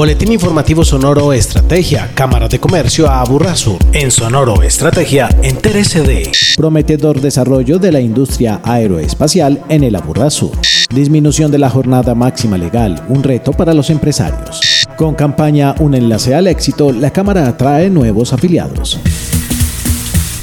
Boletín informativo Sonoro Estrategia, Cámara de Comercio a Sur. En Sonoro Estrategia, en de Prometedor desarrollo de la industria aeroespacial en el Sur. Disminución de la jornada máxima legal, un reto para los empresarios. Con campaña Un enlace al éxito, la Cámara atrae nuevos afiliados.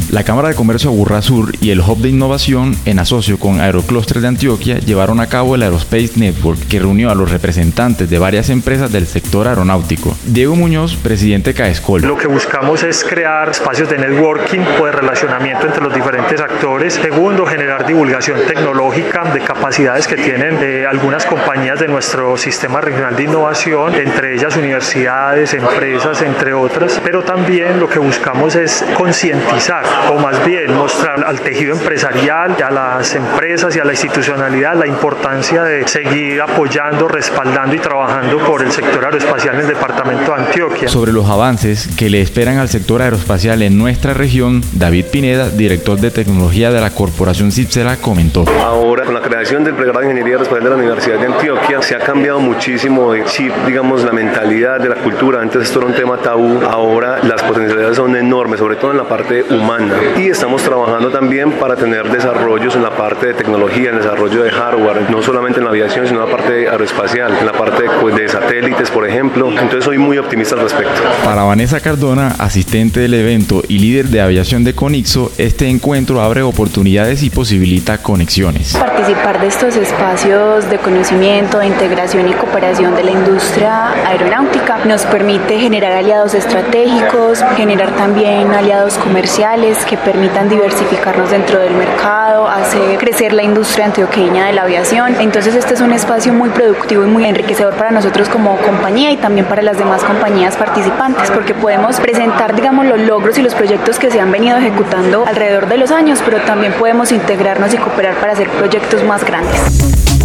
La Cámara de Comercio Aburrá Sur y el Hub de Innovación, en asocio con Aerocluster de Antioquia, llevaron a cabo el Aerospace Network, que reunió a los representantes de varias empresas del sector aeronáutico. Diego Muñoz, presidente Caescol. Lo que buscamos es crear espacios de networking o de relacionamiento entre los diferentes actores. Segundo, generar divulgación tecnológica de capacidades que tienen eh, algunas compañías de nuestro sistema regional de innovación, entre ellas universidades, empresas, entre otras. Pero también lo que buscamos es concientizar o más bien mostrar al tejido empresarial, a las empresas y a la institucionalidad la importancia de seguir apoyando, respaldando y trabajando por el sector aeroespacial en el departamento de Antioquia. Sobre los avances que le esperan al sector aeroespacial en nuestra región, David Pineda, director de tecnología de la corporación Cipsela, comentó. Ahora, con la creación del pregrado de Ingeniería Aeroespacial de la Universidad de Antioquia, se ha cambiado muchísimo de chip, digamos, la mentalidad de la cultura. Antes esto era un tema tabú, ahora las potencialidades son enormes, sobre todo en la parte humana y estamos trabajando también para tener desarrollos en la parte de tecnología, en el desarrollo de hardware, no solamente en la aviación, sino en la parte aeroespacial, en la parte pues, de satélites, por ejemplo. Entonces soy muy optimista al respecto. Para Vanessa Cardona, asistente del evento y líder de aviación de Conixo, este encuentro abre oportunidades y posibilita conexiones. Participar de estos espacios de conocimiento, de integración y cooperación de la industria aeronáutica nos permite generar aliados estratégicos, generar también aliados comerciales que permitan diversificarnos dentro del mercado, hacer crecer la industria antioqueña de la aviación. Entonces este es un espacio muy productivo y muy enriquecedor para nosotros como compañía y también para las demás compañías participantes, porque podemos presentar, digamos, los logros y los proyectos que se han venido ejecutando alrededor de los años, pero también podemos integrarnos y cooperar para hacer proyectos más grandes.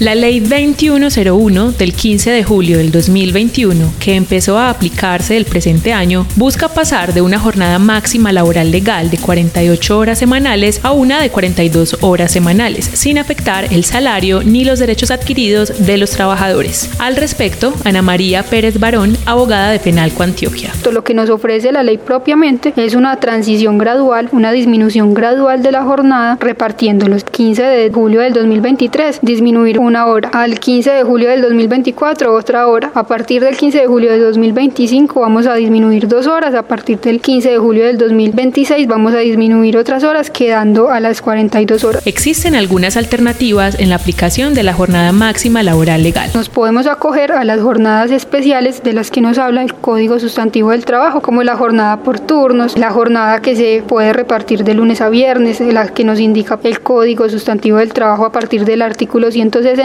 La Ley 2101 del 15 de julio del 2021, que empezó a aplicarse el presente año, busca pasar de una jornada máxima laboral legal de 48 horas semanales a una de 42 horas semanales, sin afectar el salario ni los derechos adquiridos de los trabajadores. Al respecto, Ana María Pérez Barón, abogada de Penalco Antioquia. Lo que nos ofrece la ley propiamente es una transición gradual, una disminución gradual de la jornada, repartiendo los 15 de julio del 2023, disminuir una hora. Al 15 de julio del 2024 otra hora. A partir del 15 de julio del 2025 vamos a disminuir dos horas. A partir del 15 de julio del 2026 vamos a disminuir otras horas quedando a las 42 horas. Existen algunas alternativas en la aplicación de la jornada máxima laboral legal. Nos podemos acoger a las jornadas especiales de las que nos habla el Código Sustantivo del Trabajo, como la jornada por turnos, la jornada que se puede repartir de lunes a viernes, la que nos indica el Código Sustantivo del Trabajo a partir del artículo 160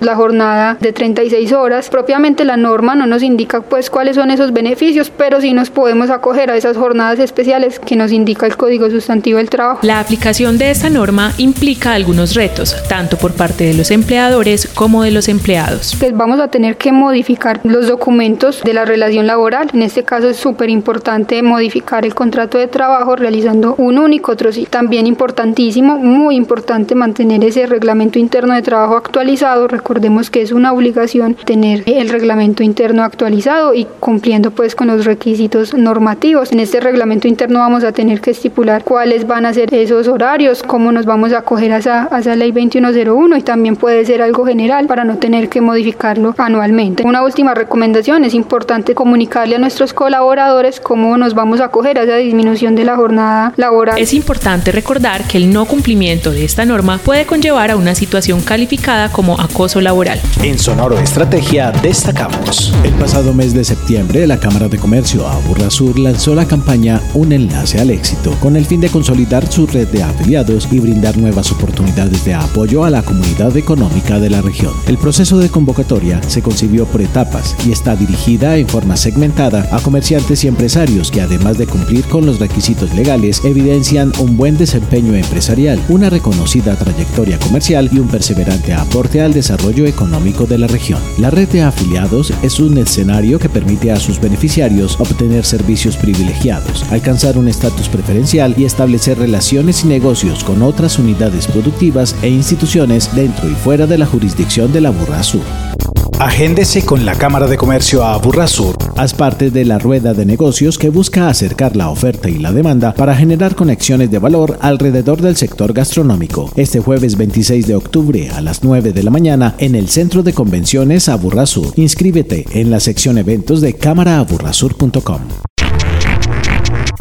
la jornada de 36 horas. Propiamente la norma no nos indica pues cuáles son esos beneficios, pero sí nos podemos acoger a esas jornadas especiales que nos indica el Código Sustantivo del Trabajo. La aplicación de esta norma implica algunos retos, tanto por parte de los empleadores como de los empleados. Pues vamos a tener que modificar los documentos de la relación laboral. En este caso es súper importante modificar el contrato de trabajo realizando un único sí. También importantísimo, muy importante mantener ese reglamento interno de trabajo actualizado. Recordemos que es una obligación tener el reglamento interno actualizado y cumpliendo pues con los requisitos normativos. En este reglamento interno vamos a tener que estipular cuáles van a ser esos horarios, cómo nos vamos a acoger a esa, a esa ley 2101 y también puede ser algo general para no tener que modificarlo anualmente. Una última recomendación, es importante comunicarle a nuestros colaboradores cómo nos vamos a acoger a esa disminución de la jornada laboral. Es importante recordar que el no cumplimiento de esta norma puede conllevar a una situación calificada como acoso laboral. En Sonoro Estrategia destacamos. El pasado mes de septiembre, la Cámara de Comercio Aburra Sur lanzó la campaña Un enlace al éxito, con el fin de consolidar su red de afiliados y brindar nuevas oportunidades de apoyo a la comunidad económica de la región. El proceso de convocatoria se concibió por etapas y está dirigida en forma segmentada a comerciantes y empresarios que además de cumplir con los requisitos legales, evidencian un buen desempeño empresarial, una reconocida trayectoria comercial y un perseverante aporte al desarrollo económico de la región. La red de afiliados es un escenario que permite a sus beneficiarios obtener servicios privilegiados, alcanzar un estatus preferencial y establecer relaciones y negocios con otras unidades productivas e instituciones dentro y fuera de la jurisdicción de la Burra Sur. Agéndese con la Cámara de Comercio a Burrasur. Haz parte de la rueda de negocios que busca acercar la oferta y la demanda para generar conexiones de valor alrededor del sector gastronómico. Este jueves 26 de octubre a las 9 de la mañana en el Centro de Convenciones Aburrasur. Inscríbete en la sección eventos de cámaraaburrasur.com.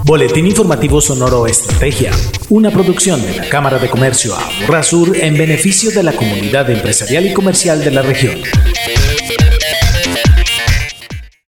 Boletín Informativo Sonoro Estrategia, una producción de la Cámara de Comercio Aburrasur en beneficio de la comunidad empresarial y comercial de la región.